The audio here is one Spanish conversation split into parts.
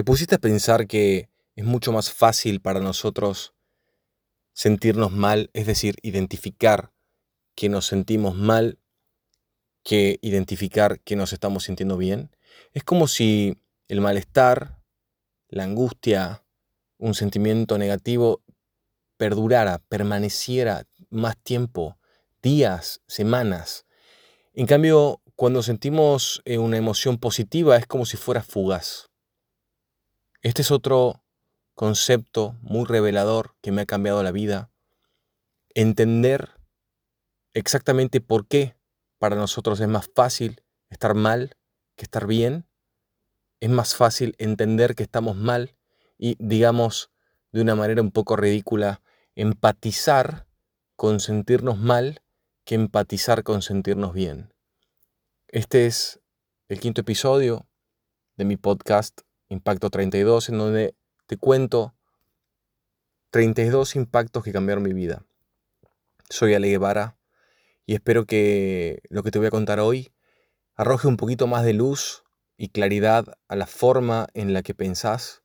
¿Te pusiste a pensar que es mucho más fácil para nosotros sentirnos mal, es decir, identificar que nos sentimos mal, que identificar que nos estamos sintiendo bien? Es como si el malestar, la angustia, un sentimiento negativo perdurara, permaneciera más tiempo, días, semanas. En cambio, cuando sentimos eh, una emoción positiva es como si fuera fugaz. Este es otro concepto muy revelador que me ha cambiado la vida. Entender exactamente por qué para nosotros es más fácil estar mal que estar bien. Es más fácil entender que estamos mal y, digamos, de una manera un poco ridícula, empatizar con sentirnos mal que empatizar con sentirnos bien. Este es el quinto episodio de mi podcast Impacto 32, en donde te cuento 32 impactos que cambiaron mi vida. Soy Ale Guevara y espero que lo que te voy a contar hoy arroje un poquito más de luz y claridad a la forma en la que pensás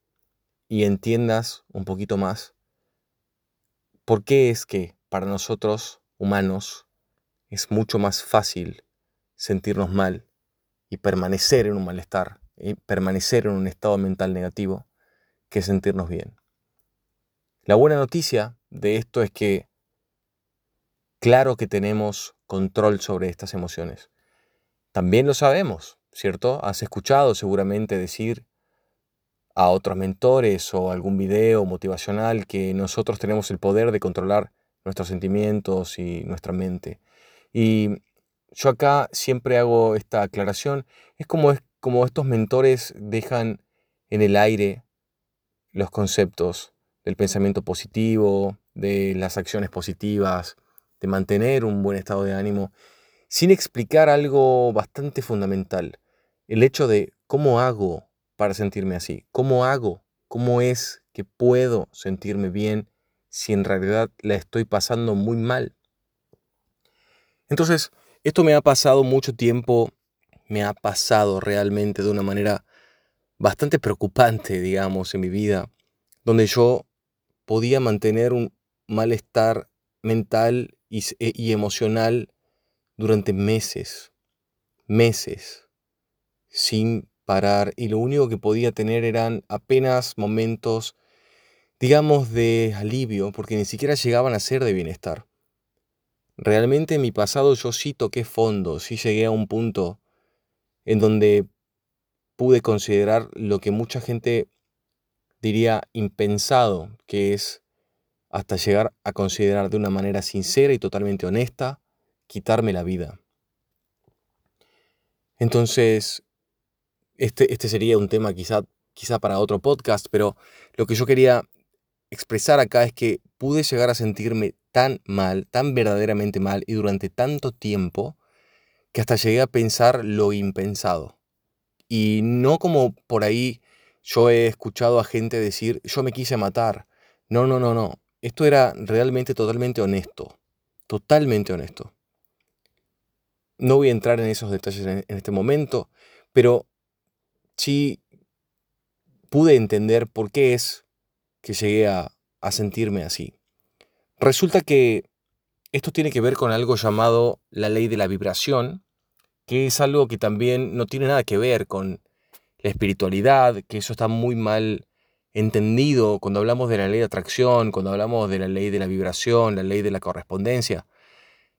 y entiendas un poquito más por qué es que para nosotros humanos es mucho más fácil sentirnos mal y permanecer en un malestar permanecer en un estado mental negativo que sentirnos bien. La buena noticia de esto es que claro que tenemos control sobre estas emociones. También lo sabemos, ¿cierto? Has escuchado seguramente decir a otros mentores o algún video motivacional que nosotros tenemos el poder de controlar nuestros sentimientos y nuestra mente. Y yo acá siempre hago esta aclaración. Es como es como estos mentores dejan en el aire los conceptos del pensamiento positivo, de las acciones positivas, de mantener un buen estado de ánimo, sin explicar algo bastante fundamental, el hecho de cómo hago para sentirme así, cómo hago, cómo es que puedo sentirme bien si en realidad la estoy pasando muy mal. Entonces, esto me ha pasado mucho tiempo me ha pasado realmente de una manera bastante preocupante, digamos, en mi vida, donde yo podía mantener un malestar mental y, e, y emocional durante meses, meses, sin parar, y lo único que podía tener eran apenas momentos, digamos, de alivio, porque ni siquiera llegaban a ser de bienestar. Realmente en mi pasado yo sí toqué fondo, sí llegué a un punto en donde pude considerar lo que mucha gente diría impensado, que es hasta llegar a considerar de una manera sincera y totalmente honesta quitarme la vida. Entonces, este, este sería un tema quizá, quizá para otro podcast, pero lo que yo quería expresar acá es que pude llegar a sentirme tan mal, tan verdaderamente mal y durante tanto tiempo, que hasta llegué a pensar lo impensado. Y no como por ahí yo he escuchado a gente decir, yo me quise matar. No, no, no, no. Esto era realmente totalmente honesto. Totalmente honesto. No voy a entrar en esos detalles en, este momento, pero sí pude entender por qué es que llegué a, sentirme así. Resulta que esto tiene que ver con algo llamado la ley de la vibración, que es algo que también no tiene nada que ver con la espiritualidad, que eso está muy mal entendido cuando hablamos de la ley de atracción, cuando hablamos de la ley de la vibración, la ley de la correspondencia.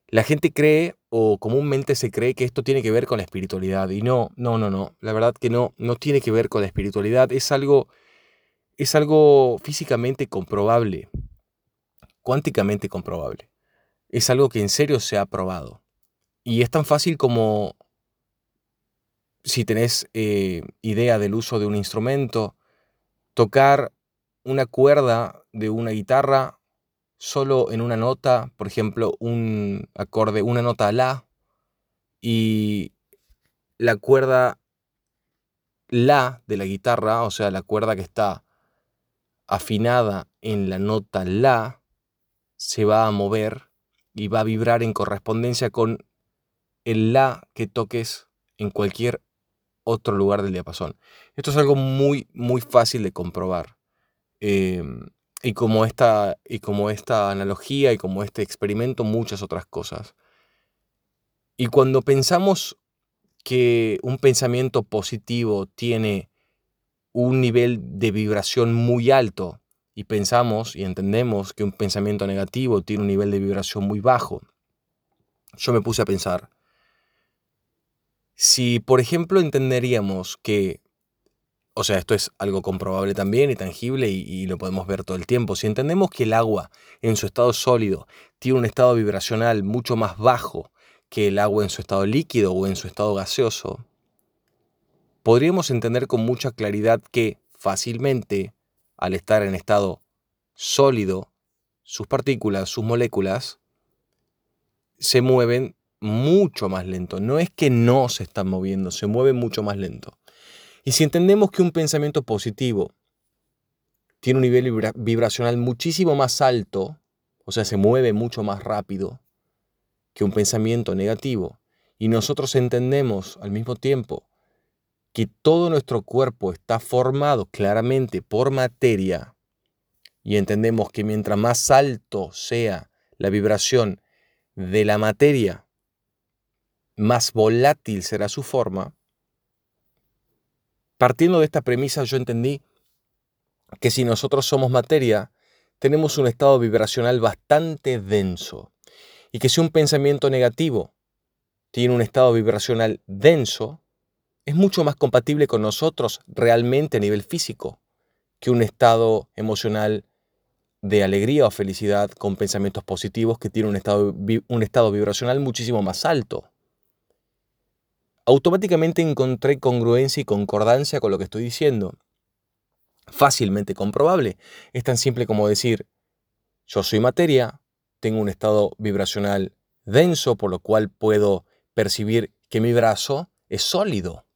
La gente cree o comúnmente se cree que esto tiene que ver con la espiritualidad y no, no, no, no, la verdad que no, no tiene que ver con la espiritualidad, es algo es algo físicamente comprobable, cuánticamente comprobable. Es algo que en serio se ha probado. Y es tan fácil como si tenés eh, idea del uso de un instrumento, tocar una cuerda de una guitarra solo en una nota, por ejemplo, un acorde, una nota La, y la cuerda La de la guitarra, o sea, la cuerda que está afinada en la nota La, se va a mover y va a vibrar en correspondencia con el la que toques en cualquier otro lugar del diapasón. Esto es algo muy, muy fácil de comprobar. Em, y, como esta, y como esta analogía y como este experimento, muchas otras cosas. Y cuando pensamos que un pensamiento positivo tiene un nivel de vibración muy alto y pensamos y entendemos que un pensamiento negativo tiene un nivel de vibración muy bajo, yo me puse a pensar, si por ejemplo entenderíamos que, o sea, esto es algo comprobable también y tangible y, lo podemos ver todo el tiempo, si entendemos que el agua en su estado sólido tiene un estado vibracional mucho más bajo que el agua en su estado líquido o en su estado gaseoso, podríamos entender con mucha claridad que fácilmente, al estar en estado sólido, sus partículas, sus moléculas, se mueven mucho más lento. No es que no se están moviendo, se mueven mucho más lento. Y si entendemos que un pensamiento positivo tiene un nivel vibracional muchísimo más alto, o sea, se mueve mucho más rápido que un pensamiento negativo, y nosotros entendemos al mismo tiempo que todo nuestro cuerpo está formado claramente por materia y entendemos que mientras más alto sea la vibración de la materia, más volátil será su forma, partiendo de esta premisa yo entendí que si nosotros somos materia, tenemos un estado vibracional bastante denso y que si un pensamiento negativo tiene un estado vibracional denso, es mucho más compatible con nosotros realmente a nivel físico que un estado emocional de alegría o felicidad con pensamientos positivos que tiene un estado, un estado vibracional muchísimo más alto. Automáticamente encontré congruencia y concordancia con lo que estoy diciendo. Fácilmente comprobable. Es tan simple como decir, yo soy materia, tengo un estado vibracional denso, por lo cual puedo percibir que mi brazo es sólido.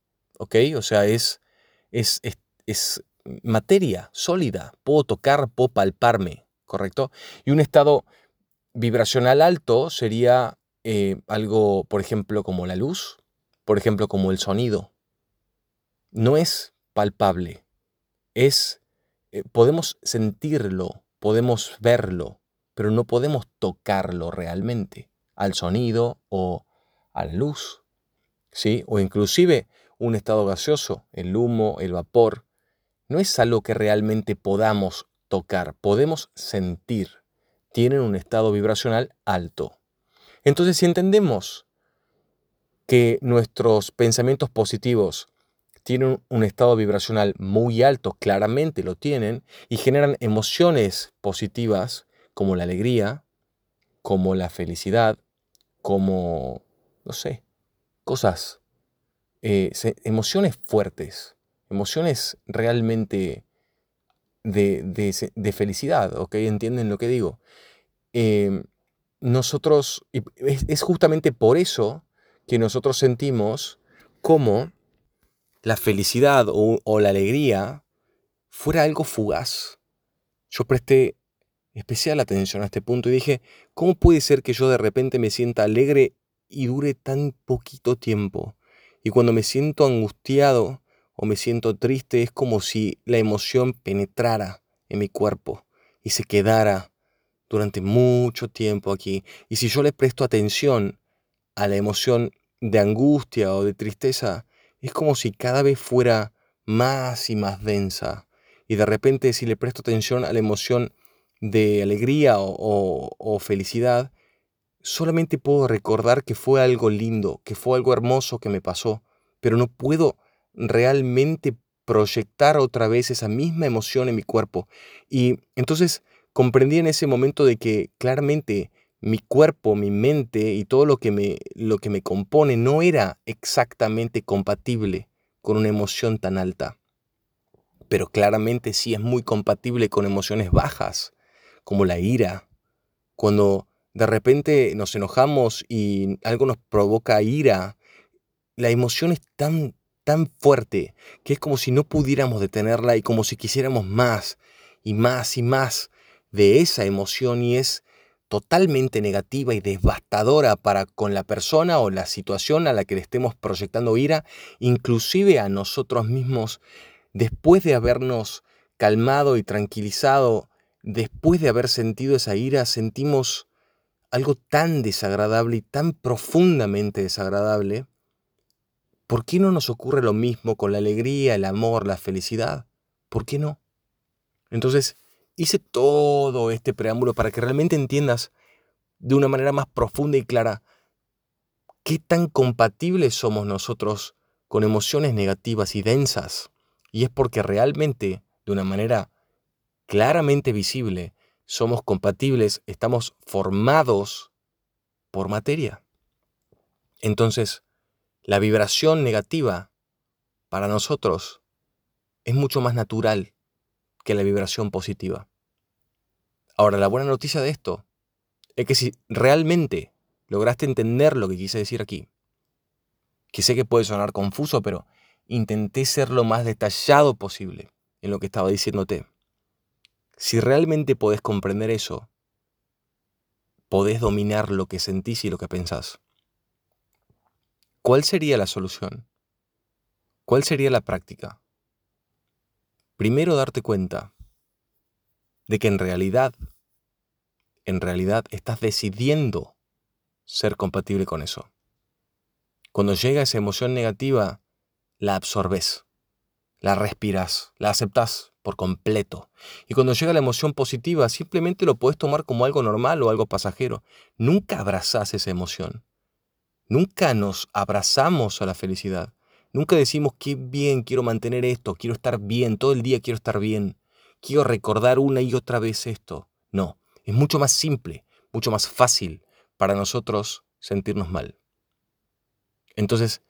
¿ok? O sea, es, es, es, materia sólida, puedo tocar, puedo palparme, ¿correcto? Y un estado vibracional alto sería eh, algo, por ejemplo, como la luz, por ejemplo, como el sonido. No es palpable, es, eh, podemos sentirlo, podemos verlo, pero no podemos tocarlo realmente, al sonido o a la luz, ¿sí? O inclusive un estado gaseoso, el humo, el vapor, no es algo que realmente podamos tocar, podemos sentir. Tienen un estado vibracional alto. Entonces, si entendemos que nuestros pensamientos positivos tienen un estado vibracional muy alto, claramente lo tienen, y generan emociones positivas como la alegría, como la felicidad, como, no sé, cosas eh, emociones fuertes, emociones realmente de, felicidad, ¿ok? ¿Entienden lo que digo? Em, nosotros, es, justamente por eso que nosotros sentimos como la felicidad o, o la alegría fuera algo fugaz. Yo presté especial atención a este punto y dije, ¿cómo puede ser que yo de repente me sienta alegre y dure tan poquito tiempo? Y cuando me siento angustiado o me siento triste es como si la emoción penetrara en mi cuerpo y se quedara durante mucho tiempo aquí. Y si yo le presto atención a la emoción de angustia o de tristeza, es como si cada vez fuera más y más densa. Y de repente si le presto atención a la emoción de alegría o, o felicidad, solamente puedo recordar que fue algo lindo, que fue algo hermoso que me pasó, pero no puedo realmente proyectar otra vez esa misma emoción en mi cuerpo. Y entonces comprendí en ese momento de que claramente mi cuerpo, mi mente y todo lo que me, lo que me compone no era exactamente compatible con una emoción tan alta. Pero claramente sí es muy compatible con emociones bajas, como la ira, cuando de repente nos enojamos y algo nos provoca ira, la emoción es tan, tan fuerte que es como si no pudiéramos detenerla y como si quisiéramos más y más y más de esa emoción y es totalmente negativa y devastadora para con la persona o la situación a la que le estemos proyectando ira, inclusive a nosotros mismos, después de habernos calmado y tranquilizado, después de haber sentido esa ira, sentimos algo tan desagradable y tan profundamente desagradable, ¿por qué no nos ocurre lo mismo con la alegría, el amor, la felicidad? ¿Por qué no? Entonces, hice todo este preámbulo para que realmente entiendas de una manera más profunda y clara qué tan compatibles somos nosotros con emociones negativas y densas. Y es porque realmente, de una manera claramente visible, somos compatibles, estamos formados por materia. Entonces, la vibración negativa para nosotros es mucho más natural que la vibración positiva. Ahora, la buena noticia de esto es que si realmente lograste entender lo que quise decir aquí, que sé que puede sonar confuso, pero intenté ser lo más detallado posible en lo que estaba diciéndote. Si realmente podés comprender eso, podés dominar lo que sentís y lo que pensás. ¿Cuál sería la solución? ¿Cuál sería la práctica? Primero darte cuenta de que en realidad, en realidad estás decidiendo ser compatible con eso. Cuando llega esa emoción negativa, la absorbes, la respiras, la aceptas por completo. Y cuando llega la emoción positiva, simplemente lo puedes tomar como algo normal o algo pasajero. Nunca abrazas esa emoción. Nunca nos abrazamos a la felicidad. Nunca decimos, qué bien, quiero mantener esto, quiero estar bien, todo el día quiero estar bien, quiero recordar una y otra vez esto. No, es mucho más simple, mucho más fácil para nosotros sentirnos mal. Entonces,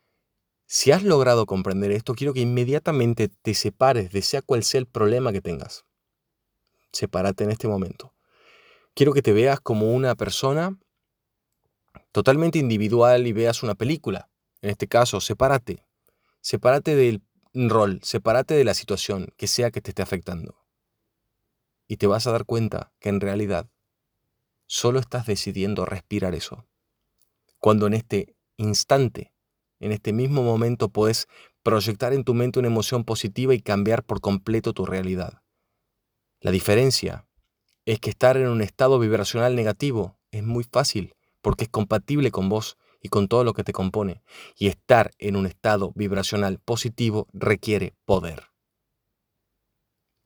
si has logrado comprender esto, quiero que inmediatamente te separes de sea cual sea el problema que tengas. Sepárate en este momento. Quiero que te veas como una persona totalmente individual y veas una película. En este caso, sepárate. Sepárate del rol, sepárate de la situación que sea que te esté afectando. Y te vas a dar cuenta que en realidad solo estás decidiendo respirar eso. Cuando en este instante en este mismo momento puedes proyectar en tu mente una emoción positiva y cambiar por completo tu realidad. La diferencia es que estar en un estado vibracional negativo es muy fácil porque es compatible con vos y con todo lo que te compone. Y estar en un estado vibracional positivo requiere poder.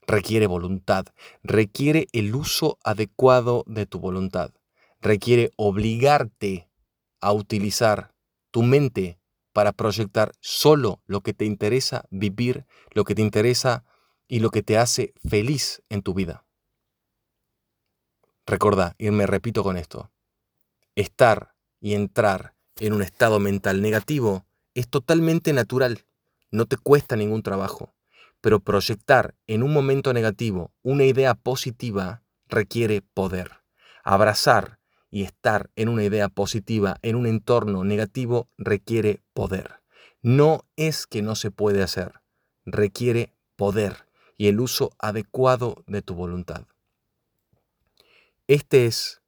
Requiere voluntad, requiere el uso adecuado de tu voluntad, requiere obligarte a utilizar tu mente para proyectar solo lo que te interesa vivir, lo que te interesa y lo que te hace feliz en tu vida. Recuerda, y me repito con esto, estar y entrar en un estado mental negativo es totalmente natural, no te cuesta ningún trabajo, pero proyectar en un momento negativo una idea positiva requiere poder. Abrazar y estar en una idea positiva en un entorno negativo requiere poder. No es que no se puede hacer, requiere poder y el uso adecuado de tu voluntad. Este es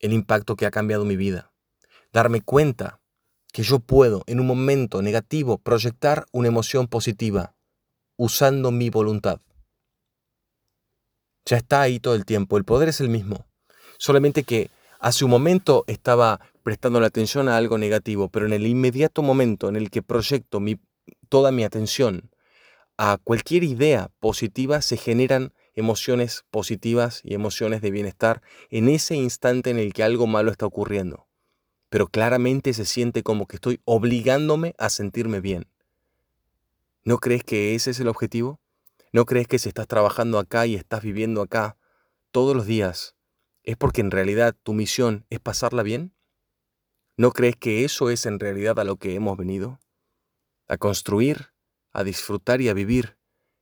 el impacto que ha cambiado mi vida. Darme cuenta que yo puedo en un momento negativo proyectar una emoción positiva usando mi voluntad. Ya está ahí todo el tiempo, el poder es el mismo, solamente que Hace un momento estaba prestando la atención a algo negativo, pero en el inmediato momento en el que proyecto toda mi atención a cualquier idea positiva, se generan emociones positivas y emociones de bienestar en ese instante en el que algo malo está ocurriendo. Pero claramente se siente como que estoy obligándome a sentirme bien. ¿No crees que ese es el objetivo? ¿No crees que si estás trabajando acá y estás viviendo acá todos los días, ¿Es porque en realidad tu misión es pasarla bien? ¿No crees que eso es en realidad a lo que hemos venido? A construir, a disfrutar y a vivir,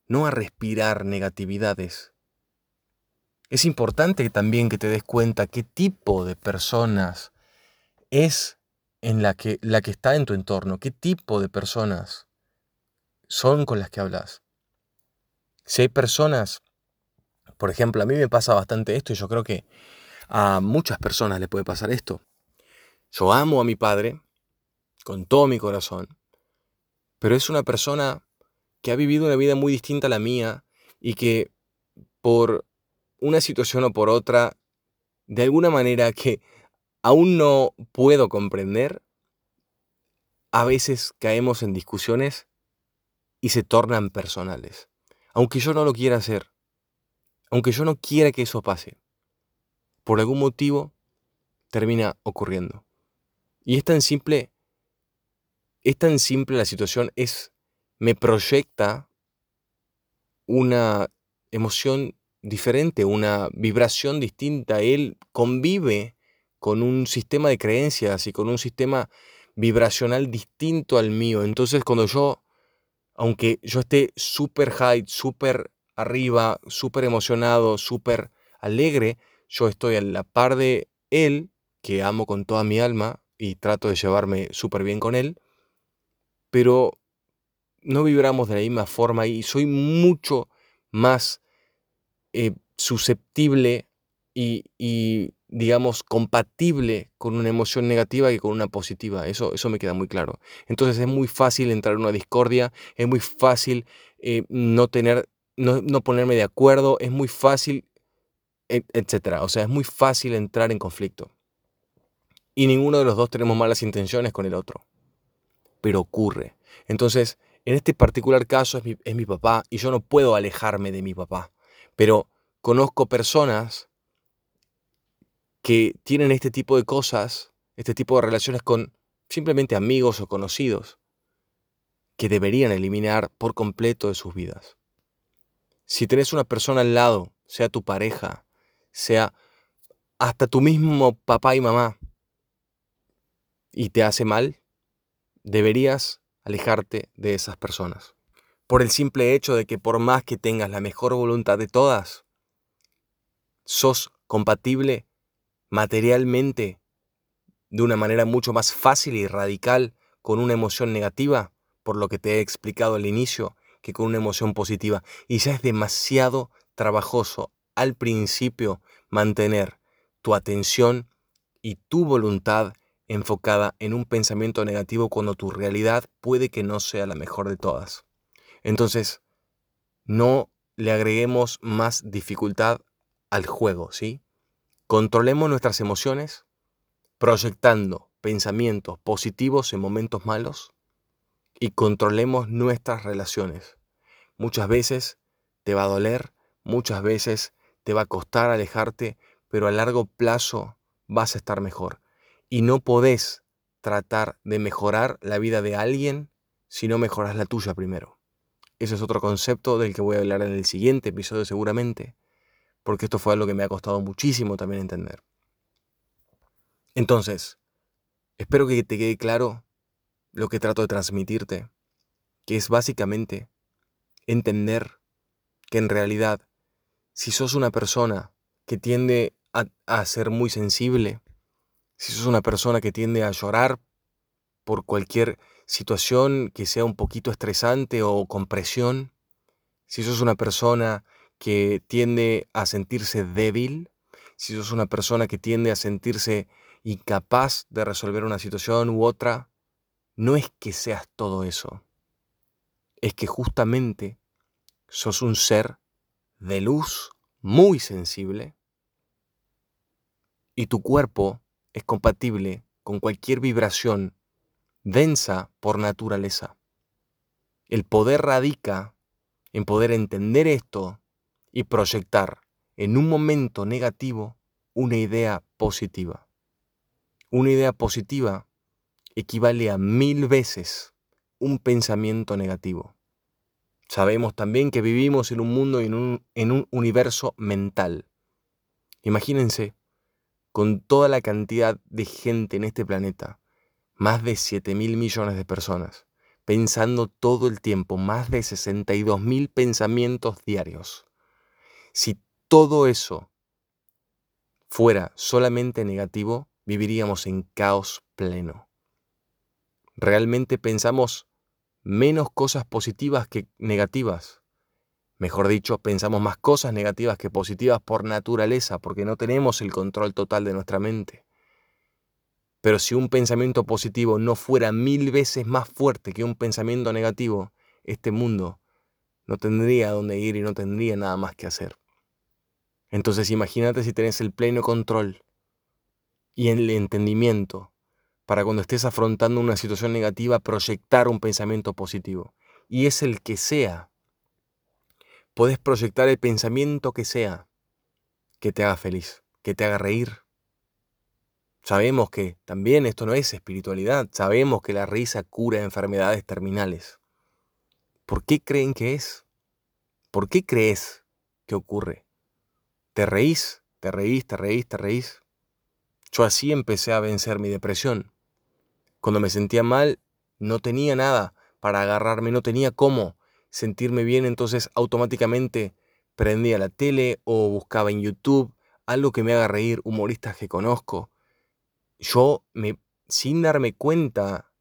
no a respirar negatividades. Es importante también que te des cuenta qué tipo de personas es en la que, la que está en tu entorno, qué tipo de personas son con las que hablas. Si hay personas, por ejemplo, a mí me pasa bastante esto y yo creo que A muchas personas le puede pasar esto. Yo amo a mi padre con todo mi corazón, pero es una persona que ha vivido una vida muy distinta a la mía y que por una situación o por otra, de alguna manera que aún no puedo comprender, a veces caemos en discusiones y se tornan personales. Aunque yo no lo quiera hacer, aunque yo no quiera que eso pase, por algún motivo termina ocurriendo. Y es tan simple, es tan simple la situación, es, me proyecta una emoción diferente, una vibración distinta. Él convive con un sistema de creencias y con un sistema vibracional distinto al mío. Entonces cuando yo, aunque yo esté súper high, súper arriba, súper emocionado, súper alegre, yo estoy a la par de él, que amo con toda mi alma y trato de llevarme súper bien con él, pero no vibramos de la misma forma y soy mucho más eh, susceptible y, digamos, compatible con una emoción negativa que con una positiva. Eso, eso me queda muy claro. Entonces es muy fácil entrar en una discordia, es muy fácil eh, no tener, no, no ponerme de acuerdo, es muy fácil, etcétera. O sea, es muy fácil entrar en conflicto. Y ninguno de los dos tenemos malas intenciones con el otro. Pero ocurre. Entonces, en este particular caso es mi, es mi papá y yo no puedo alejarme de mi papá. Pero conozco personas que tienen este tipo de cosas, este tipo de relaciones con simplemente amigos o conocidos, que deberían eliminar por completo de sus vidas. Si tenés una persona al lado, sea tu pareja, sea hasta tu mismo papá y mamá, y te hace mal, deberías alejarte de esas personas. Por el simple hecho de que por más que tengas la mejor voluntad de todas, sos compatible materialmente de una manera mucho más fácil y radical con una emoción negativa, por lo que te he explicado al inicio, que con una emoción positiva. Y ya es demasiado trabajoso al principio mantener tu atención y tu voluntad enfocada en un pensamiento negativo cuando tu realidad puede que no sea la mejor de todas. Entonces, no le agreguemos más dificultad al juego, ¿sí? Controlemos nuestras emociones proyectando pensamientos positivos en momentos malos y controlemos nuestras relaciones. Muchas veces te va a doler, muchas veces te va a costar alejarte, pero a largo plazo vas a estar mejor. Y no podés tratar de mejorar la vida de alguien si no mejoras la tuya primero. Ese es otro concepto del que voy a hablar en el siguiente episodio seguramente porque esto fue algo que me ha costado muchísimo también entender. Entonces, espero que te quede claro lo que trato de transmitirte, que es básicamente entender que en realidad, si sos una persona que tiende a, ser muy sensible, si sos una persona que tiende a llorar por cualquier situación que sea un poquito estresante o con presión, si sos una persona que tiende a sentirse débil, si sos una persona que tiende a sentirse incapaz de resolver una situación u otra, no es que seas todo eso. Es que justamente sos un ser de luz muy sensible y tu cuerpo es compatible con cualquier vibración densa por naturaleza. El poder radica en poder entender esto y proyectar en un momento negativo una idea positiva. Una idea positiva equivale a mil veces un pensamiento negativo. Sabemos también que vivimos en un mundo y en un, en un universo mental. Imagínense, con toda la cantidad de gente en este planeta, más de 7 mil millones de personas, pensando todo el tiempo, más de 62 mil pensamientos diarios. Si todo eso fuera solamente negativo, viviríamos en caos pleno. Realmente pensamos menos cosas positivas que negativas. Mejor dicho, pensamos más cosas negativas que positivas por naturaleza, porque no tenemos el control total de nuestra mente. Pero si un pensamiento positivo no fuera mil veces más fuerte que un pensamiento negativo, este mundo no tendría dónde ir y no tendría nada más que hacer. Entonces imagínate si tenés el pleno control y el entendimiento para cuando estés afrontando una situación negativa proyectar un pensamiento positivo. Y es el que sea. Podés proyectar el pensamiento que sea que te haga feliz, que te haga reír. Sabemos que también esto no es espiritualidad, sabemos que la risa cura enfermedades terminales. ¿Por qué creen que es? ¿Por qué crees que ocurre? ¿Te reís? ¿Te reís? ¿Te reís? ¿Te reís? Yo así empecé a vencer mi depresión. Cuando me sentía mal, no tenía nada para agarrarme, no tenía cómo sentirme bien, entonces automáticamente prendía la tele o buscaba en YouTube algo que me haga reír, humoristas que conozco. Yo, me, sin darme cuenta,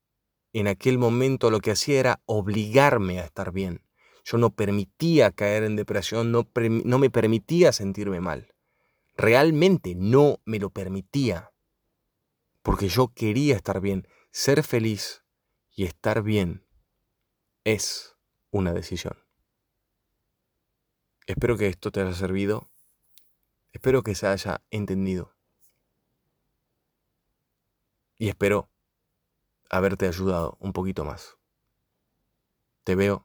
en aquel momento lo que hacía era obligarme a estar bien. Yo no permitía caer en depresión, no, no me permitía sentirme mal. Realmente no me lo permitía. Porque yo quería estar bien. Ser feliz y estar bien es una decisión. Espero que esto te haya servido. Espero que se haya entendido. Y espero haberte ayudado un poquito más. Te veo